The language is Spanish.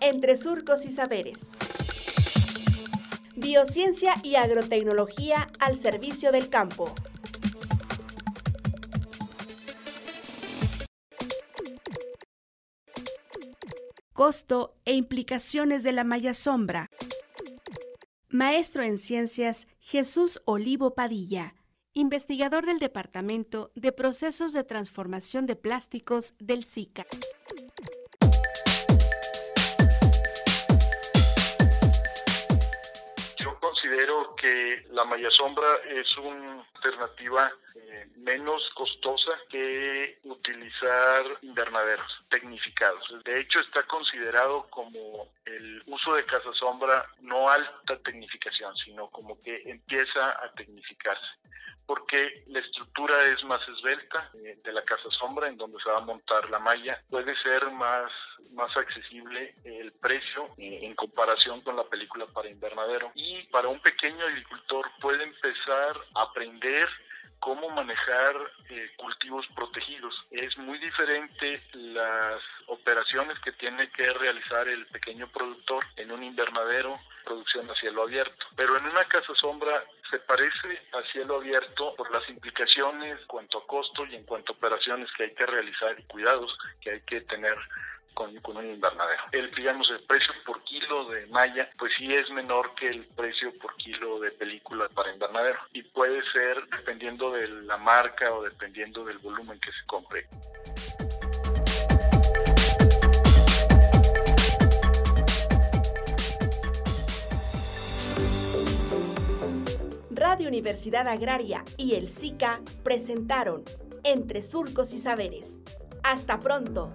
entre surcos y saberes. Biociencia y agrotecnología al servicio del campo. Costo e implicaciones de la malla sombra. Maestro en Ciencias Jesús Olivo Padilla, investigador del Departamento de Procesos de Transformación de Plásticos del SICA. Considero que la malla sombra es una alternativa eh, menos costosa que utilizar invernaderos tecnificados. De hecho, está considerado como el uso de casa sombra no alta tecnificación, sino como que empieza a tecnificarse porque la estructura es más esbelta eh, de la casa sombra en donde se va a montar la malla. Puede ser más, más accesible el precio eh, en comparación con la película para invernadero. Y para un pequeño agricultor puede empezar a aprender cómo manejar eh, cultivos protegidos. Es muy diferente las operaciones que tiene que realizar el pequeño productor en un invernadero, producción a cielo abierto. Pero en una casa sombra se parece a cielo abierto por las implicaciones en cuanto a costo y en cuanto a operaciones que hay que realizar y cuidados que hay que tener con, un invernadero. El, digamos, el precio por kilo de malla, pues sí es menor que el precio por kilo de película para invernadero. Y puede ser dependiendo de la marca o dependiendo del volumen que se compre. Radio Universidad Agraria y el SICA presentaron Entre Surcos y Saberes. Hasta pronto.